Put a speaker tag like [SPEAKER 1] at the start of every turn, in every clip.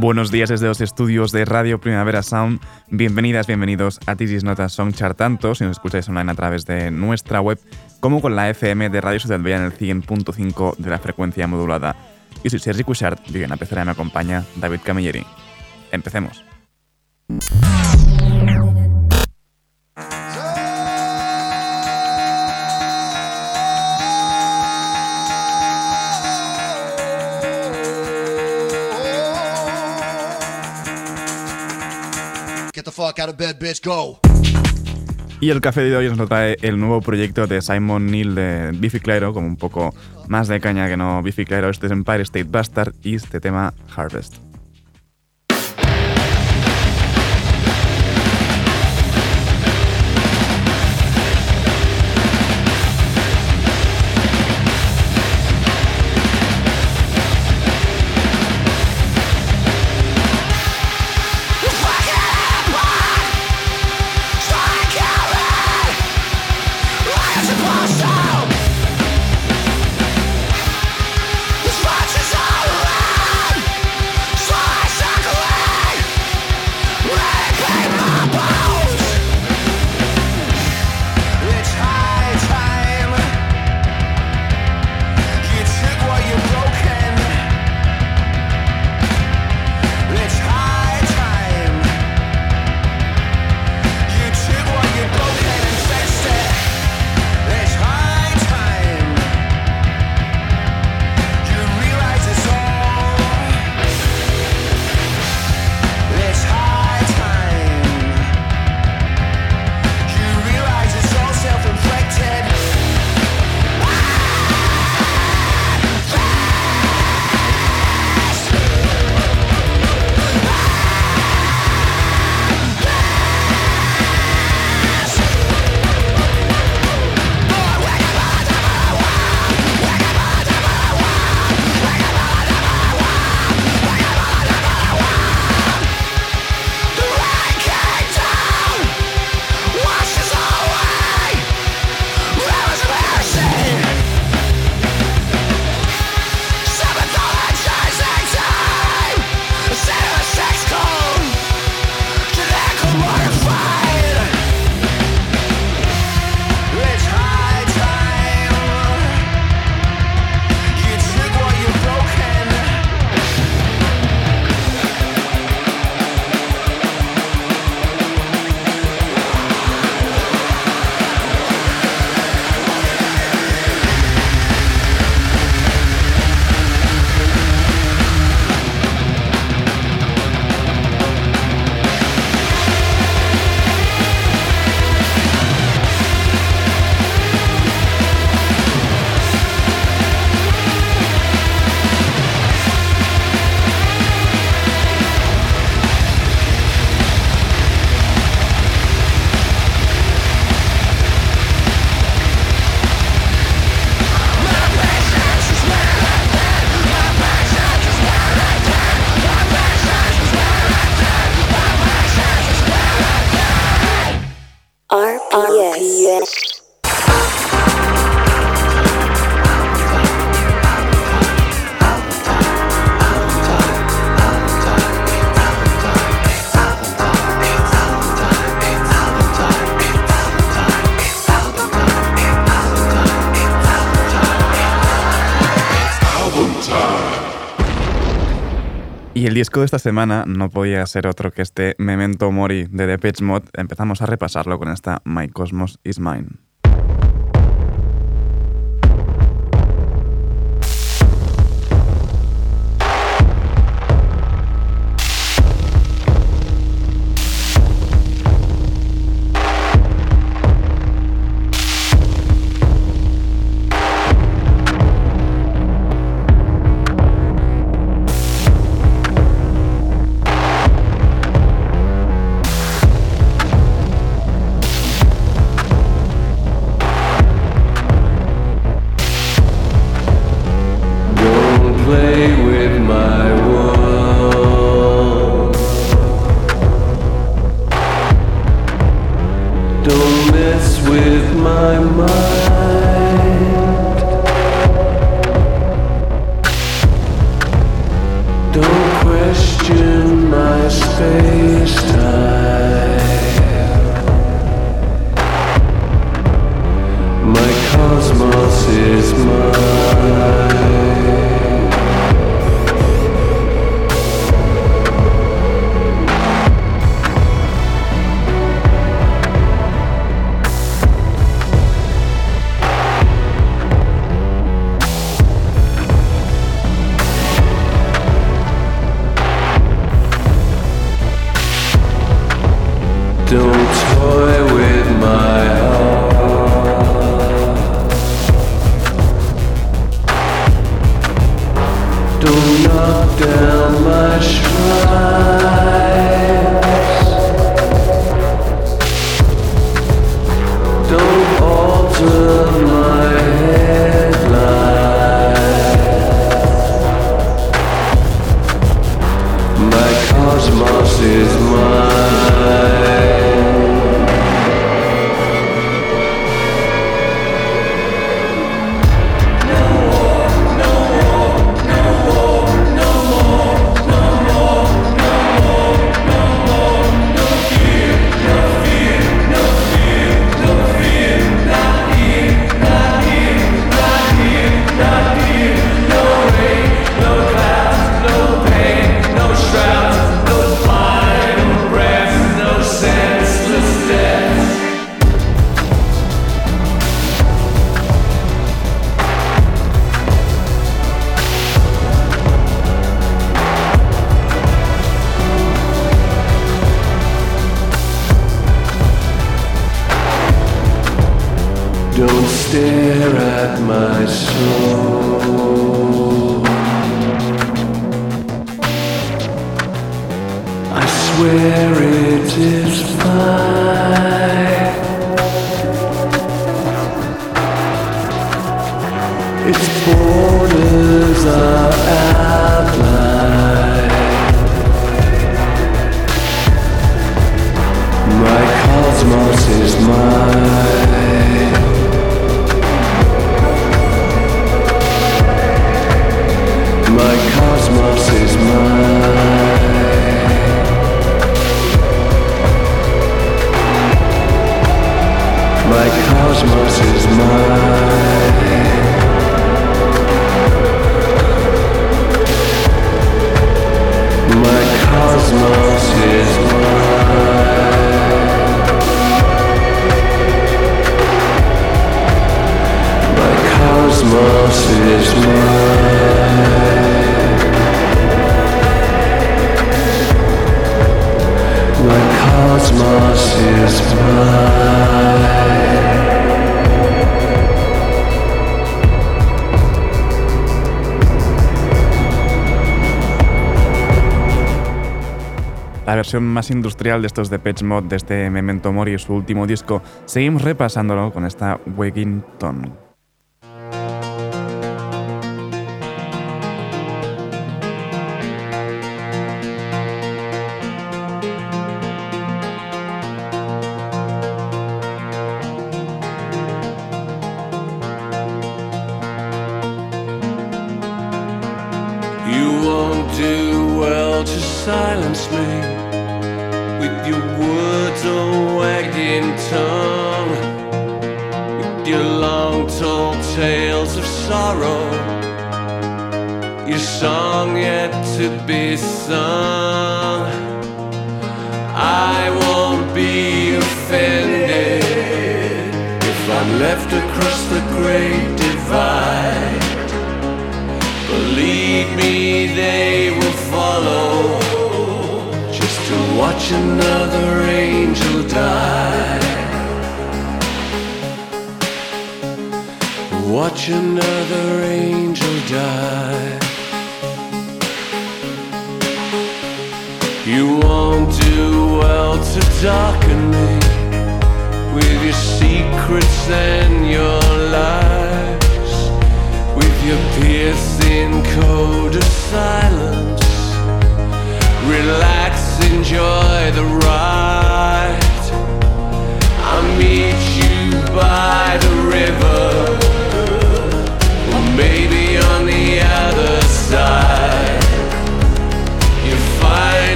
[SPEAKER 1] Buenos días desde los estudios de Radio Primavera Sound. Bienvenidas, bienvenidos a Tisis Notas Song Chart, tanto si nos escucháis online a través de nuestra web como con la FM de Radio Ciudad Bella en el 100.5 de la frecuencia modulada. Yo soy Sergi Cushart y en la pecera me acompaña David Camilleri. Empecemos. Y el café de hoy nos trae el nuevo proyecto de Simon Neil de Biffy Clyro, como un poco más de caña que no Biffy Clyro. Este es Empire State Bastard y este tema Harvest. Disco de esta semana no podía ser otro que este Memento Mori de Depeche Mode. Empezamos a repasarlo con esta My Cosmos Is Mine.
[SPEAKER 2] más industrial de estos Depeche Mode desde este Memento Mori, su último disco. Seguimos repasándolo con esta
[SPEAKER 3] Wegington.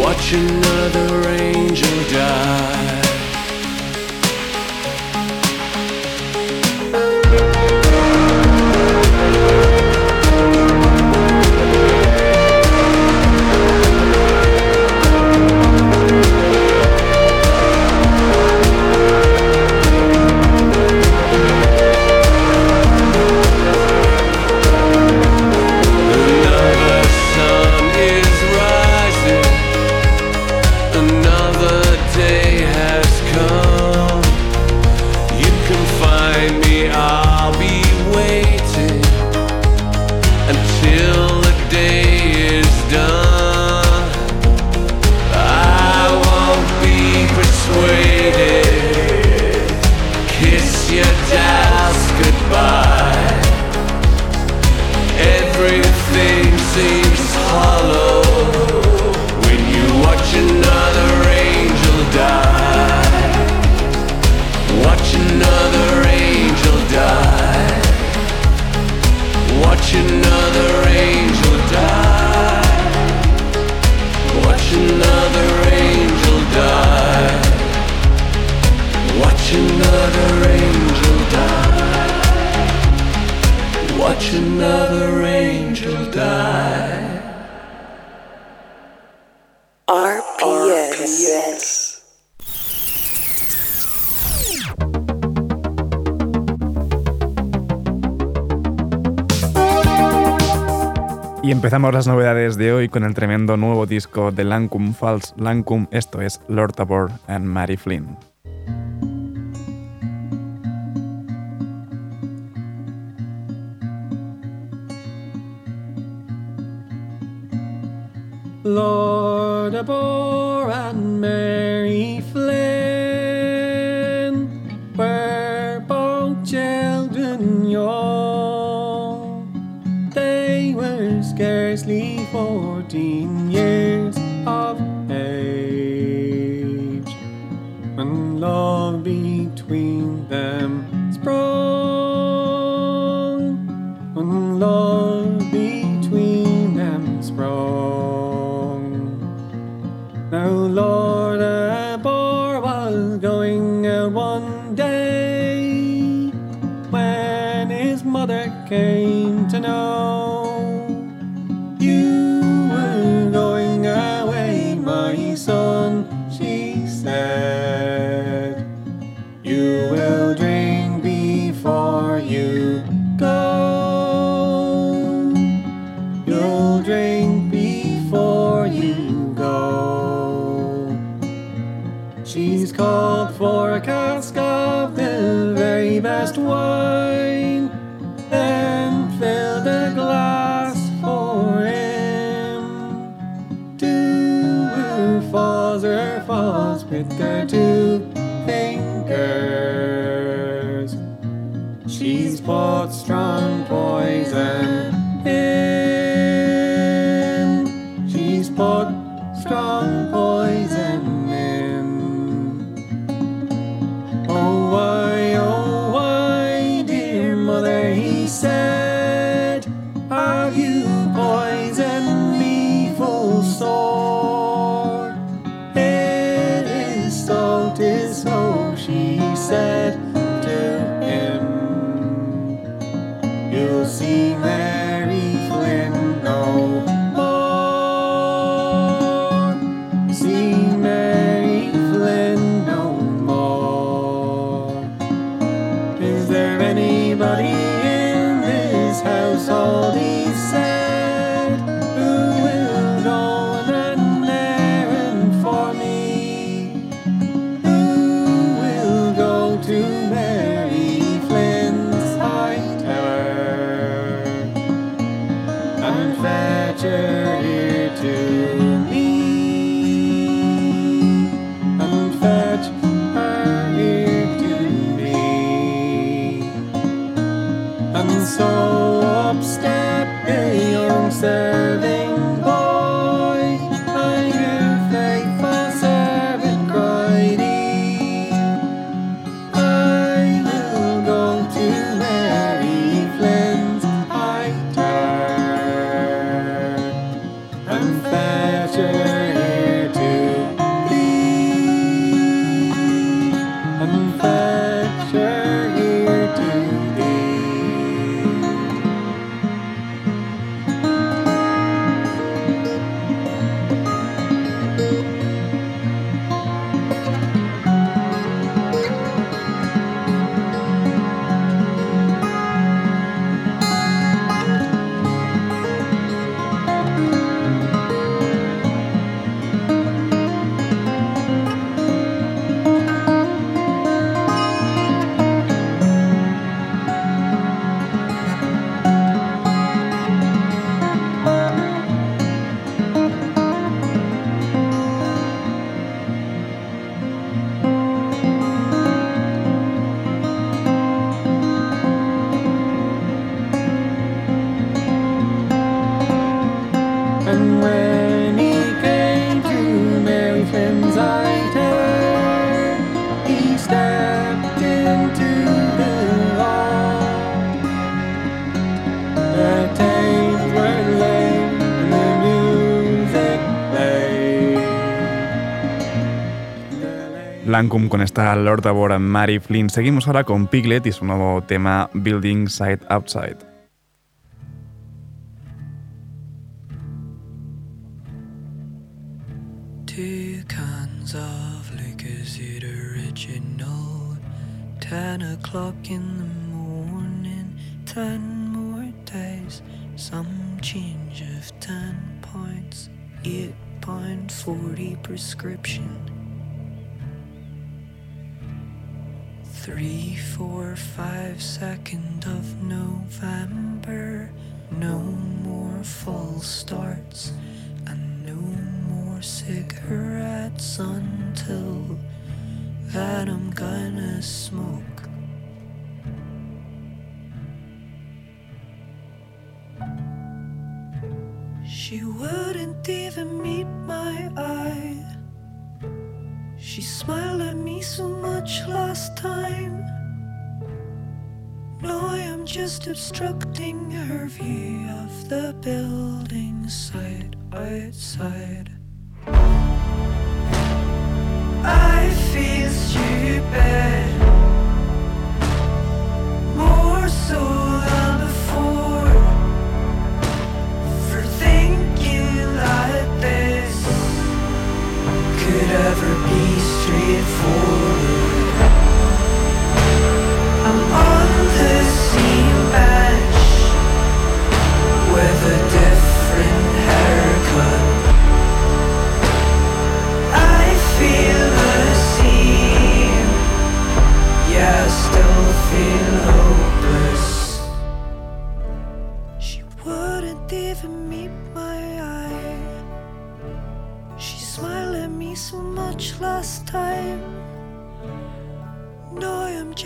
[SPEAKER 3] Watch another angel die.
[SPEAKER 2] Cerramos las novedades de hoy con el tremendo nuevo disco de Lancum False Lancum, esto es Lord Tabor and Mary Flynn.
[SPEAKER 4] Abor and you poison?
[SPEAKER 2] Con esta Lord Abor and Mary Flynn. Seguimos ahora con Piglet y su nuevo tema Building Side Outside.
[SPEAKER 5] Just obstructing her view of the building side outside. I feel stupid, more so than before, for thinking that this could ever be straightforward.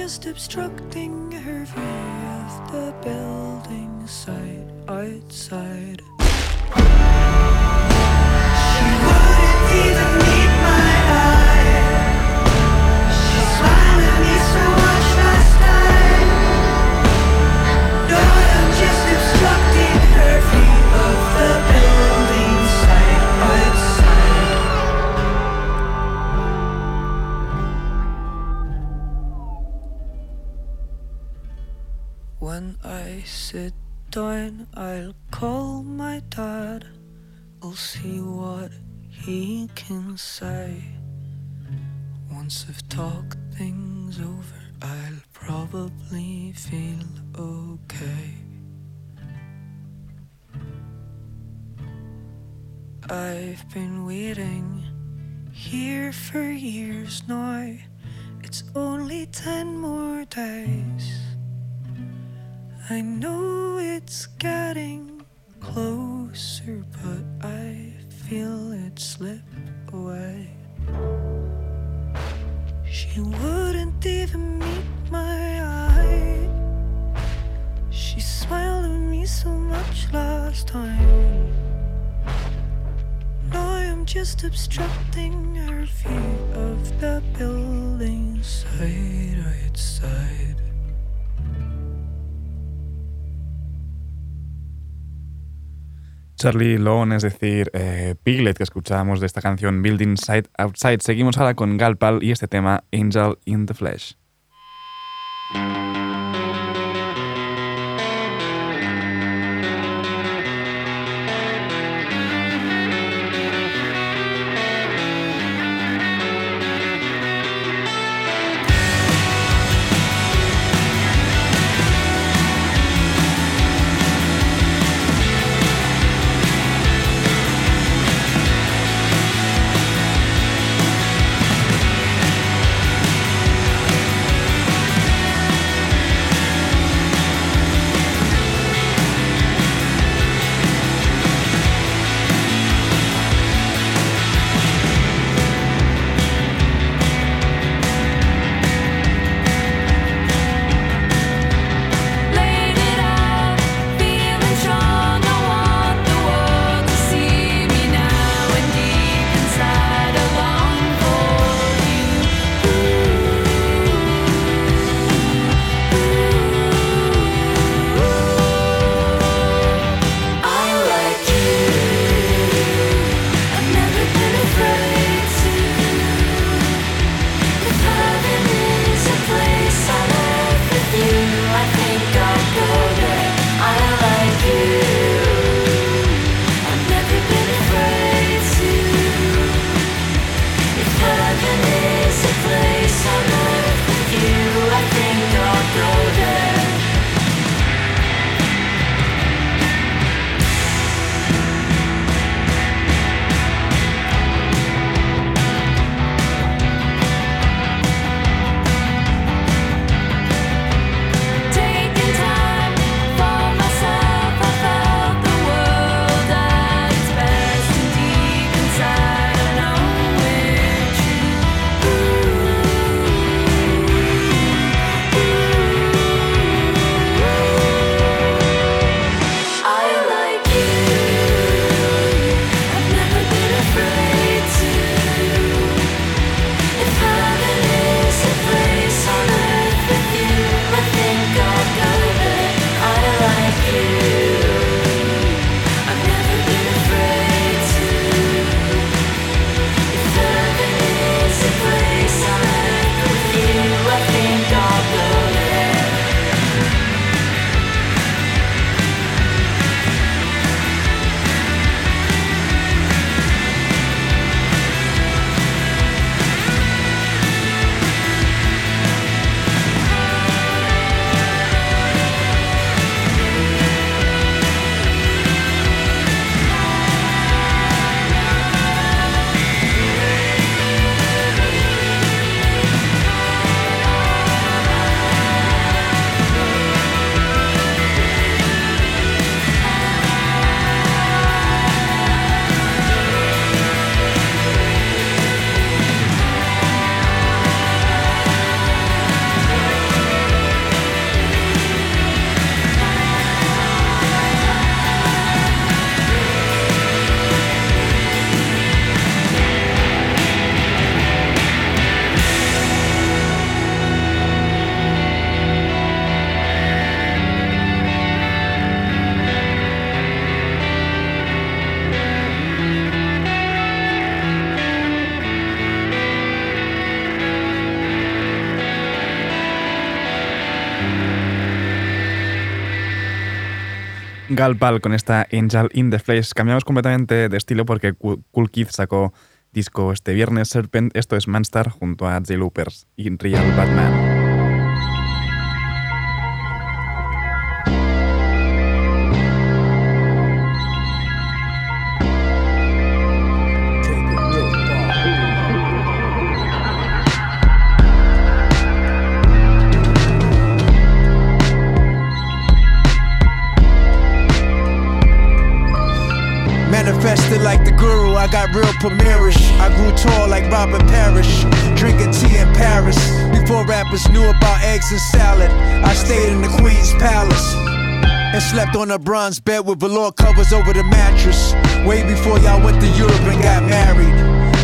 [SPEAKER 5] Just obstructing her view of the building site outside. I'll call my dad. I'll see what he can say. Once I've talked things over, I'll probably feel okay. I've been waiting here for years now. It's only ten more days. I know it's getting closer, but I feel it slip away. She wouldn't even meet my eye. She smiled at me so much last time. Now I'm just obstructing her view of the building side outside.
[SPEAKER 2] Charlie Lone, es decir, eh, Piglet, que escuchábamos de esta canción Building Side Outside. Seguimos ahora con Galpal y este tema Angel in the Flesh. Galpal con esta Angel in the Flesh. Cambiamos completamente de estilo porque Cool Kid sacó disco este viernes Serpent. Esto es Manstar junto a J. Loopers y Real Batman.
[SPEAKER 1] Premierish. I grew tall like Robert Parish, drinking tea in Paris. Before rappers knew about eggs and salad, I stayed in the Queen's Palace. And slept on a bronze bed with velour covers over the mattress. Way before y'all went to Europe and got married.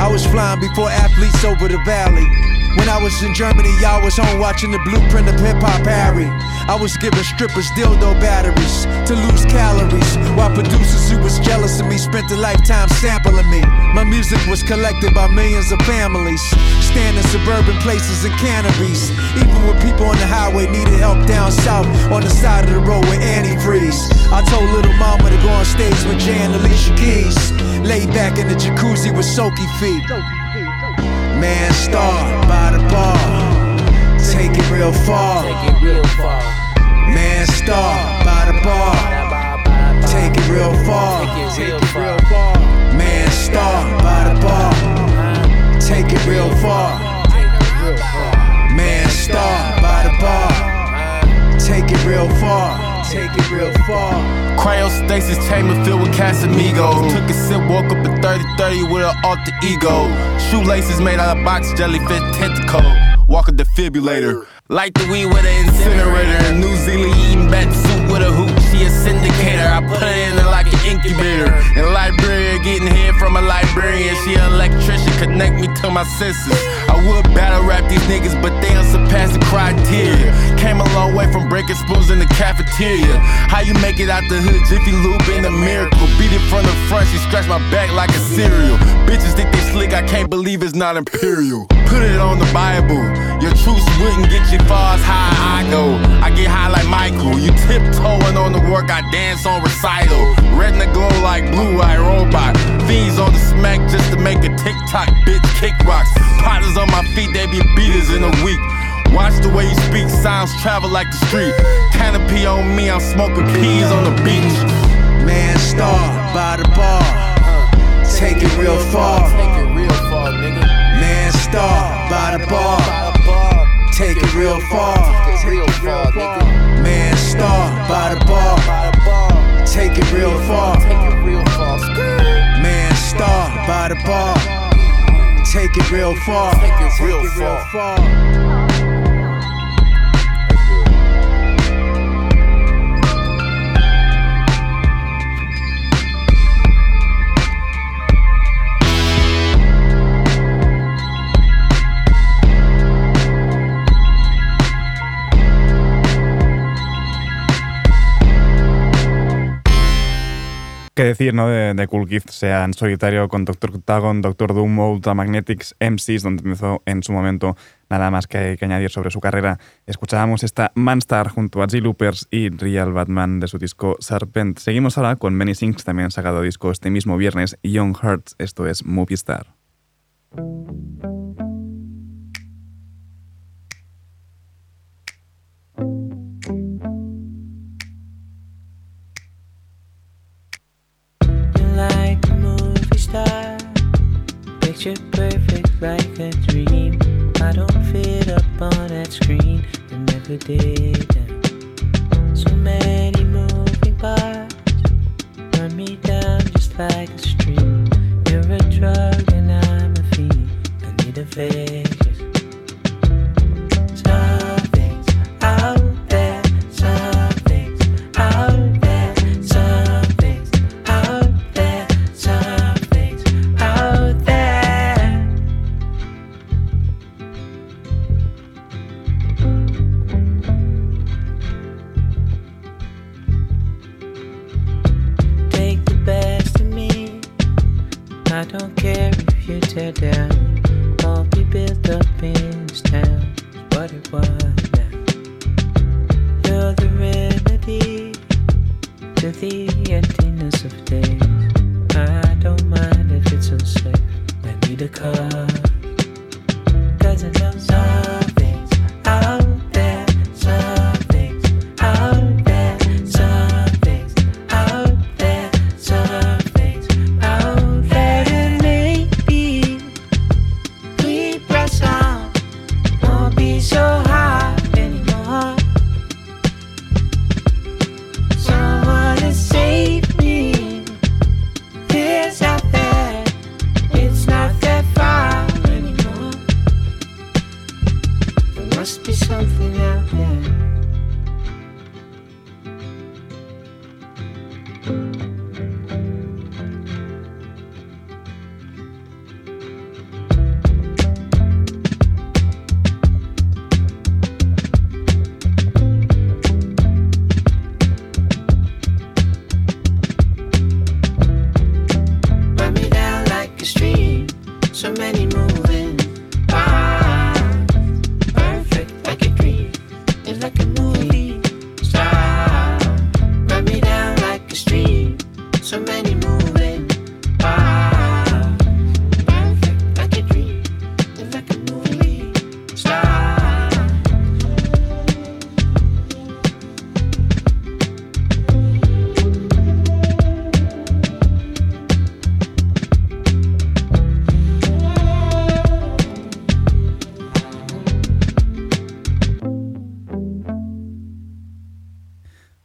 [SPEAKER 1] I was flying before athletes over the valley. When I was in Germany, y'all was home watching the blueprint of hip hop Harry. I was giving strippers dildo batteries to lose calories, while producers who was jealous of me spent a lifetime sampling me. My music was collected by millions of families, staying in suburban places and cannabis. Even when people on the highway needed help down south on the side of the road with antifreeze. I told little mama to go on stage with Jay and Alicia Keys. Laid back in the jacuzzi with soaky feet. Man star by the bar. Take it real far.
[SPEAKER 6] Take it real far.
[SPEAKER 1] Man star by the bar. Take it real far.
[SPEAKER 6] Take it real far.
[SPEAKER 1] Man star by the bar. Take it real far. Man star by the bar. Take it real far. Take it real far.
[SPEAKER 7] Cryostasis chamber filled with Casamigos. Took a sip, woke up at 30 30 with an alter ego. Shoelaces made out of box jellyfish tentacle. Walk a defibrillator. Light the weed with an incinerator. New Zealand eating bat soup with a hoop. She a syndicator. I put her in like an incubator. And librarian getting head from a librarian. She an electrician. Connect me to my senses. Would battle rap these niggas, but they unsurpassed the criteria. Came a long way from breaking spoons in the cafeteria. How you make it out the hood? Jiffy Lube in a miracle. Beat it from the front. She scratched my back like a cereal. Bitches think they slick. I can't believe it's not imperial. Put it on the Bible. Your truths wouldn't get you far as high I go. I get high like Michael. You tiptoeing on the work. I dance on recital. Retina glow like blue eye robot. Fiends on the smack just to make a TikTok bitch kick rocks. Potters on my feet, they be beaters in a week. Watch the way you speak, sounds travel like the street. Canopy on me, I'm smoking peas on the beach.
[SPEAKER 1] Man star by the bar. Take it real far.
[SPEAKER 6] Take it real far, nigga.
[SPEAKER 1] Man star by the bar.
[SPEAKER 6] By the bar.
[SPEAKER 1] Take it real far.
[SPEAKER 6] Take it real far, nigga.
[SPEAKER 1] Man star by the bar.
[SPEAKER 6] By the bar.
[SPEAKER 1] Take it real far.
[SPEAKER 6] Take it real far. Skirt.
[SPEAKER 1] Man star by the bar. Take it real far.
[SPEAKER 6] Take it real far.
[SPEAKER 1] far.
[SPEAKER 2] ¿Qué decir ¿no? de, de Cool Kid, sea en solitario con Doctor Octagon, Doctor Doom Ultramagnetics, MCs, donde empezó en su momento nada más que, que añadir sobre su carrera. Escuchábamos esta Manstar junto a G-Loopers y Real Batman de su disco Serpent. Seguimos ahora con Benny Sings, también sacado disco este mismo viernes, Young Hearts, esto es Movie Star.
[SPEAKER 8] Picture perfect like a dream. I don't fit up on that screen, I never did. So many moving parts, run me down just like a stream. You're a drug and I'm a fiend. I need a Vegas.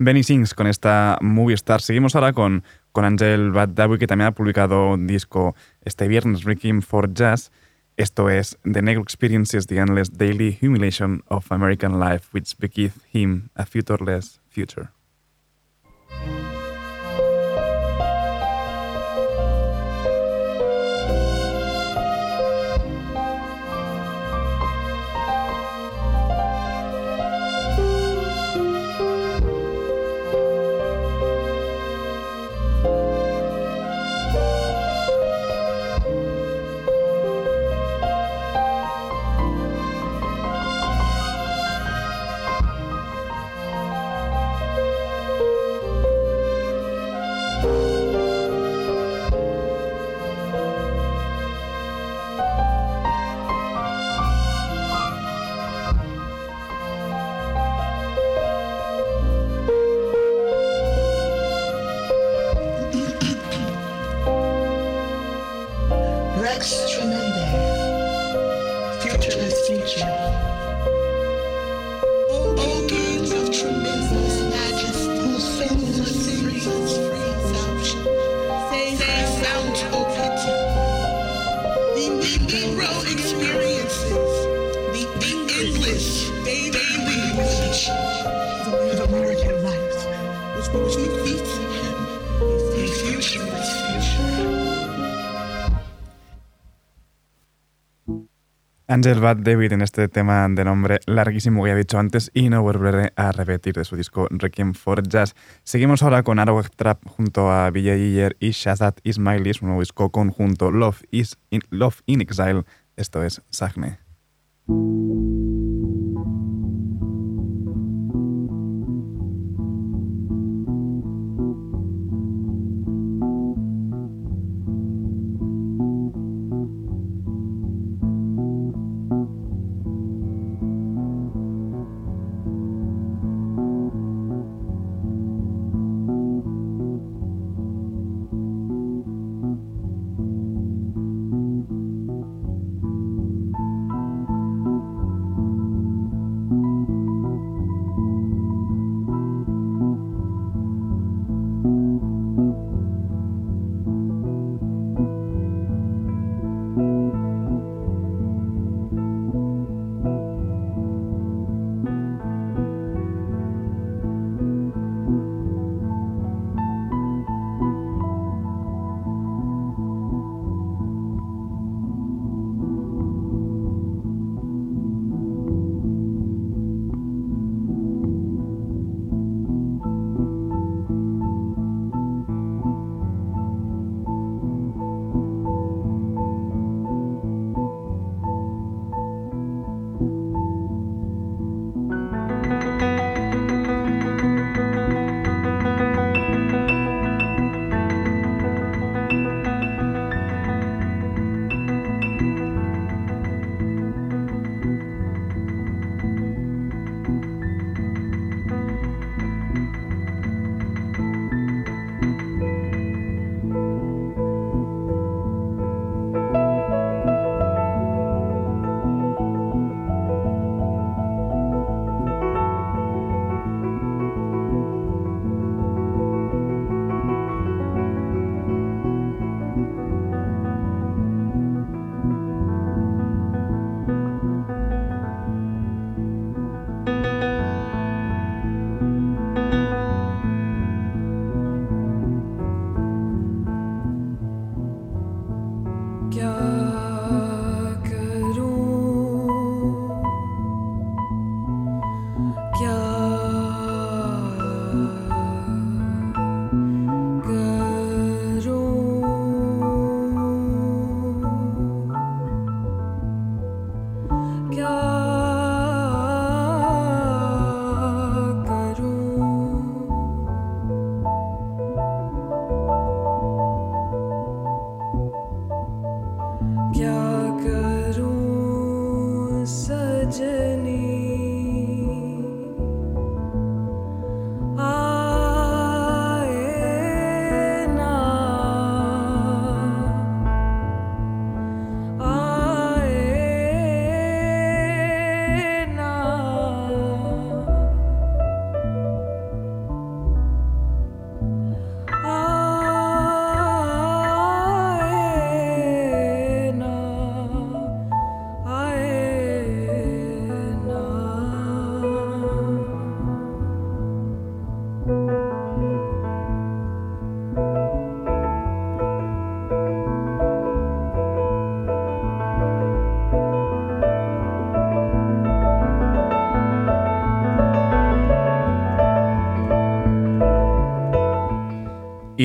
[SPEAKER 2] Benny Sings con esta Movie Star. Seguimos ahora con, con Angel Bad Dawi, que también ha publicado un disco este viernes, Requiem for Jazz. Esto es The Negro Experiences, The Endless Daily Humiliation of American Life, which bequeath him a futureless future. Angel Bad David en este tema de nombre larguísimo que he dicho antes y no volveré a repetir de su disco Requiem for Jazz. Seguimos ahora con Arawak Trap junto a Vijay Iyer y Shazad Ismaili, su nuevo disco conjunto Love, is Love in Exile. Esto es Sagne.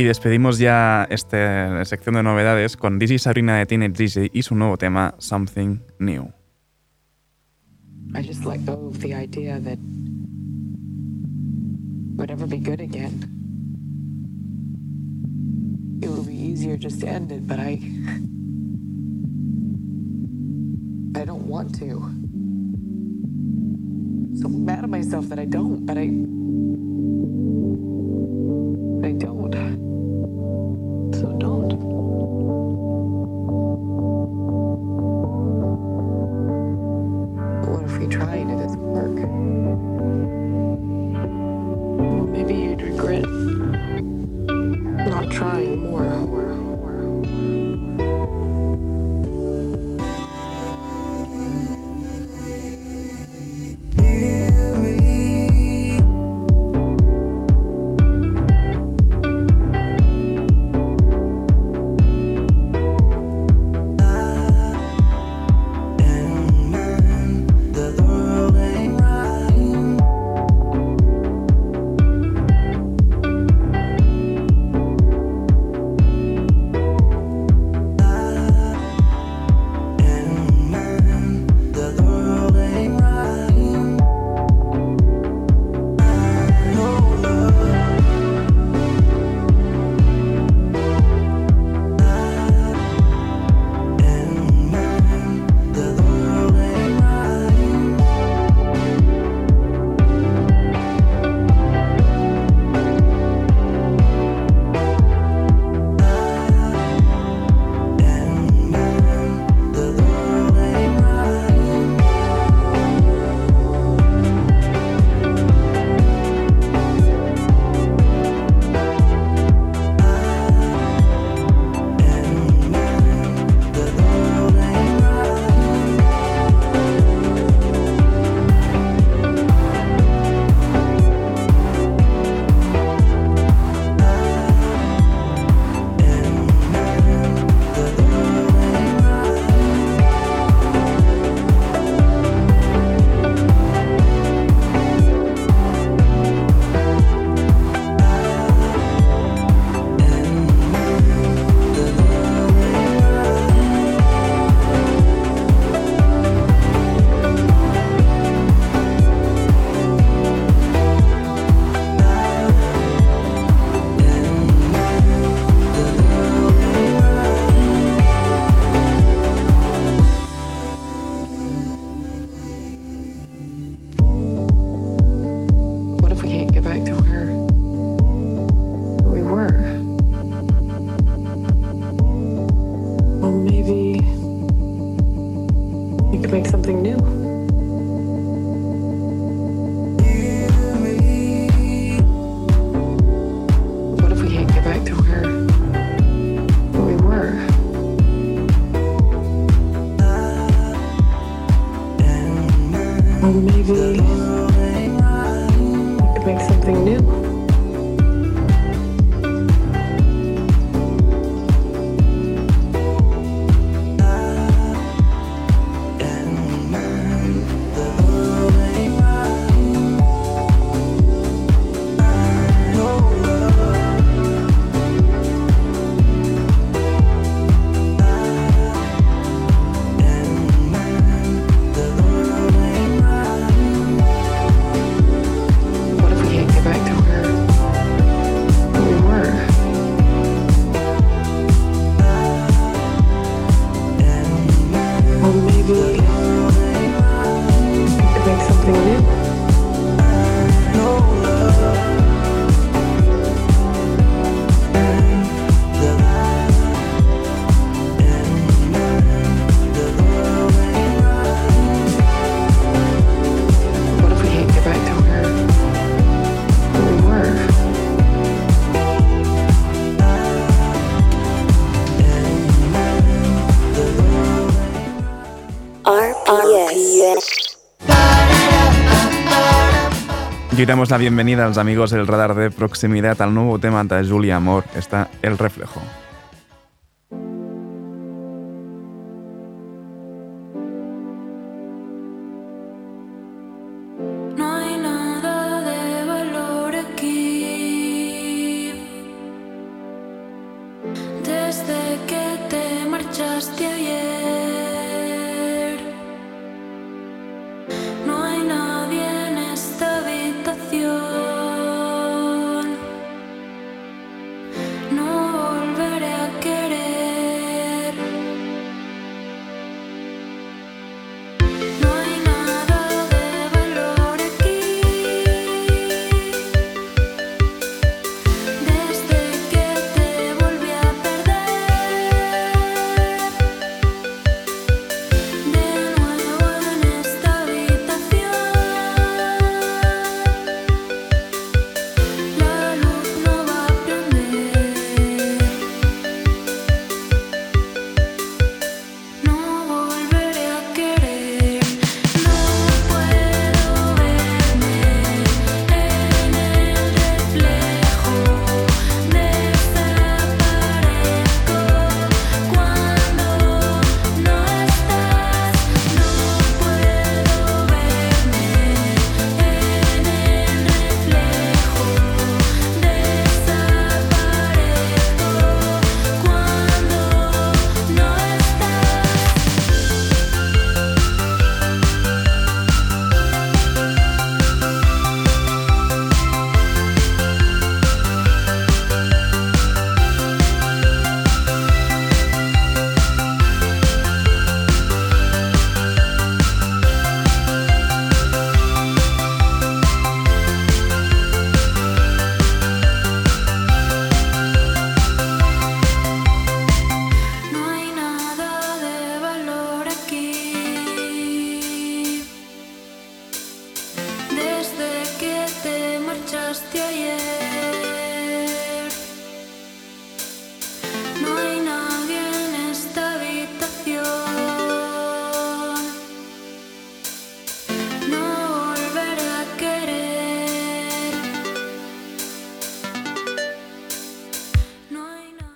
[SPEAKER 2] Y despedimos ya esta sección de novedades con Dizzy Sabrina de Teenage DJ y su nuevo tema Something New.
[SPEAKER 9] I just let go of the idea that would ever be good again. It would be easier just to end it, but I. I don't want to. So mad at myself that I don't, but. I maybe you could make something new.
[SPEAKER 2] Y damos la bienvenida a los amigos del radar de proximidad al nuevo tema de Julia Amor, está El Reflejo.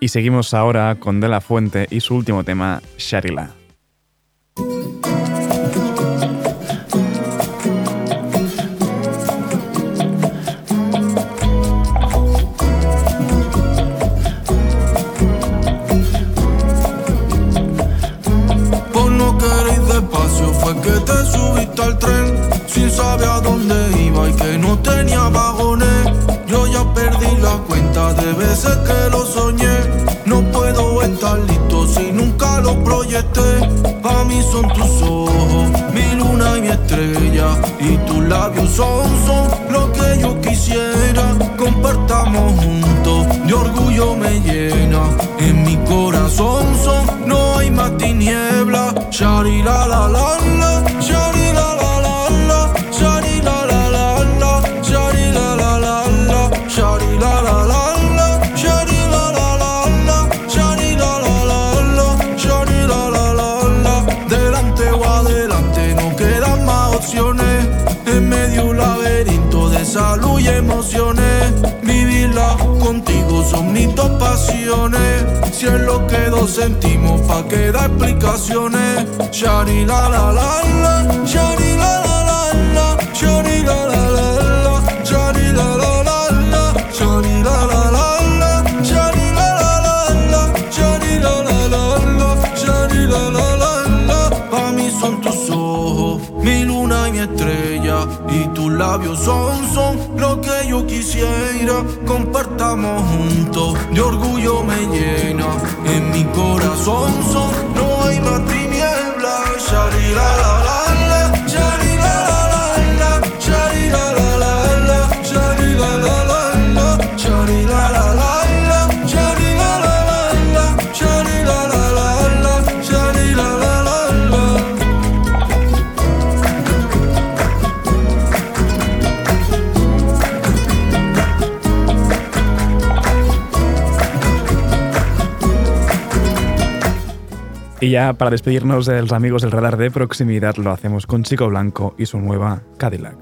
[SPEAKER 2] Y seguimos ahora con De La Fuente y su último tema, Sharila.
[SPEAKER 10] lo sentimos pa' que da explicaciones. Shari la la la la, Shari la son tus ojos, mi luna y mi estrella. Y tus labios son, son lo que yo quisiera. Compartamos juntos, de orgullo me llena. En mi corazón son, no hay más tinieblas.
[SPEAKER 2] Y ya para despedirnos de los amigos del radar de proximidad lo hacemos con Chico Blanco y su nueva Cadillac.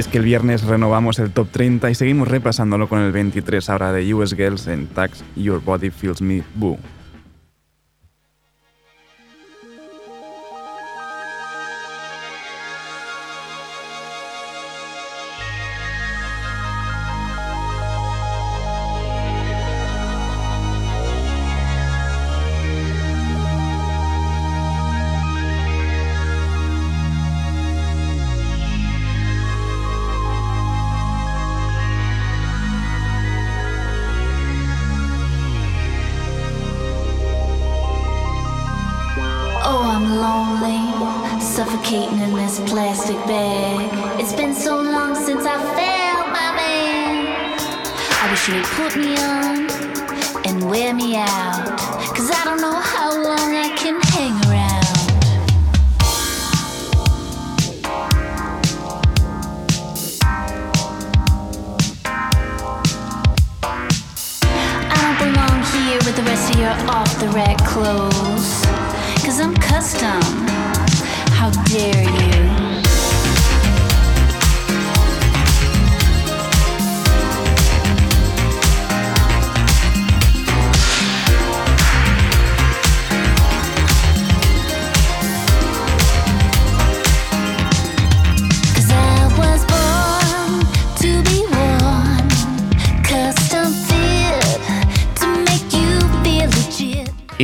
[SPEAKER 2] Sabéis que el viernes renovamos el top 30 y seguimos repasándolo con el 23 ahora de US Girls en Tax Your Body Feels Me Boo.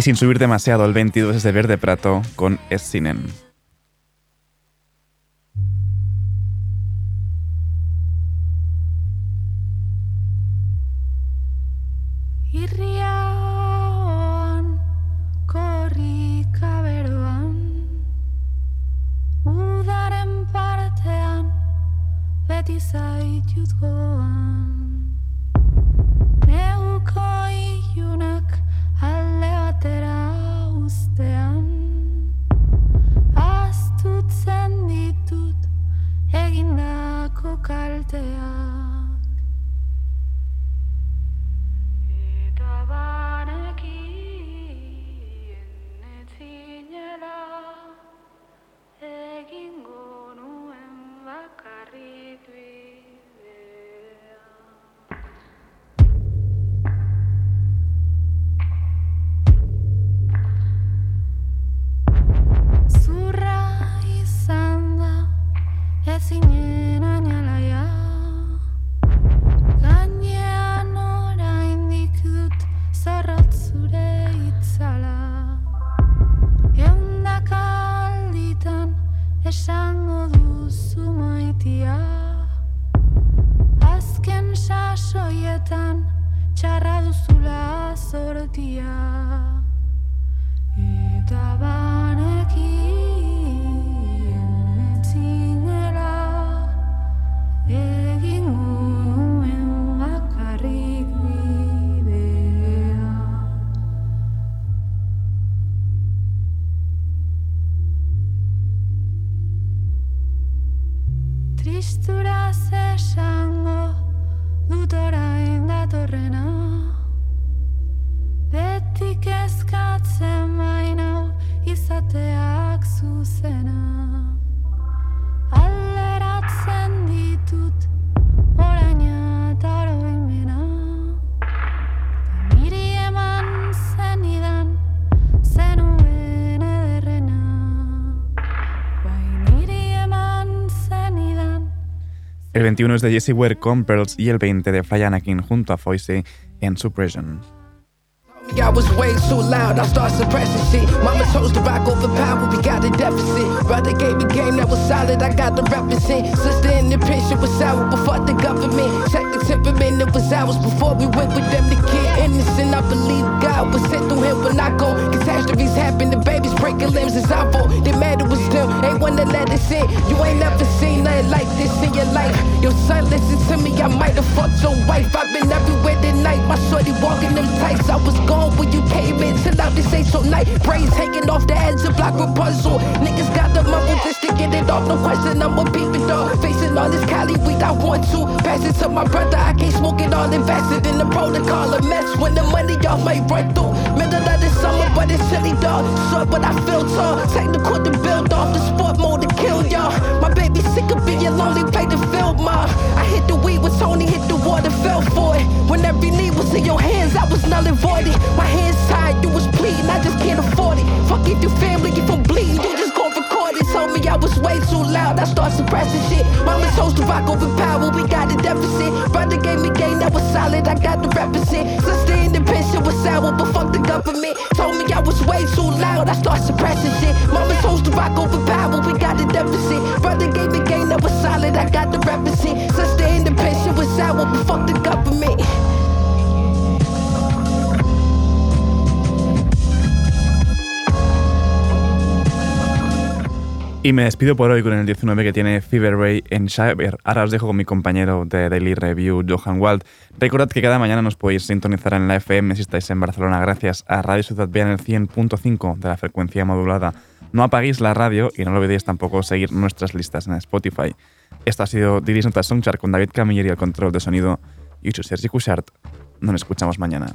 [SPEAKER 2] Sin subir demasiado, el 22 es de Verde Prato con Essinen.
[SPEAKER 11] Beti zaitut
[SPEAKER 2] El 21 es de Jessie Ware con Pearls y el 20 de Fly Anakin junto a Foise en Suppression.
[SPEAKER 12] I was way too loud, I start suppressing shit. Mama chose to rock over power, we got a deficit. Brother gave a game that was solid, I got the represent. Sister in the picture was sour before the government. Check the temperament, it was hours before we went with them. The kid innocent, I believe God was sent through him when I go. Catastrophes happen, the babies breaking limbs, it's our fault. They mad it was them, ain't wanna let us in. You ain't never seen nothing like this in your life. Your son, listen to me, I might have fucked your wife. I've been everywhere tonight, my shorty walking them tights. I was gone when you came in, till out this ain't so night. Braids hanging off the edge of block Rapunzel. Niggas got the mumble just to get it off, no question. I'm a peeping dog, facing all this Cali weed. I want to pass it to my brother. I can't smoke it all, invested in the protocol. A mess when the money y'all might run through. Middle of the summer, but it's silly dog. Short, but I feel tall. Technical to build off the sport mode to kill y'all. My baby sick of being lonely, play the field, ma. I hit the weed with Tony, hit the water, fell for it. When every need was in your hands, I was null and voided. My hands tied, you was bleeding, I just can't afford it. Fuck if your family, if I'm bleeding, you just gon' record it. Told me I was way too loud, I start suppressing shit. Mama chose to rock over power, we got a deficit. Brother gave me game that was solid, I got the represent. Sister independent was sour, but fuck the government. Told me I was way too loud, I start suppressing shit. Mama chose to rock over power, we got a deficit. Brother gave me game that was solid, I got the represent. Sister independent was sour, but fuck the government.
[SPEAKER 2] Y me despido por hoy con el 19 que tiene Fever Ray en Cyber. Ahora os dejo con mi compañero de Daily Review, Johan Wald. Recordad que cada mañana nos podéis sintonizar en la FM si estáis en Barcelona gracias a Radio Ciudad Vía en el 100.5 de la frecuencia modulada. No apaguéis la radio y no lo olvidéis tampoco seguir nuestras listas en Spotify. Esto ha sido Didis Nota Songchart con David Camilleri al control de sonido. Y soy Sergi Cushart. Nos escuchamos mañana.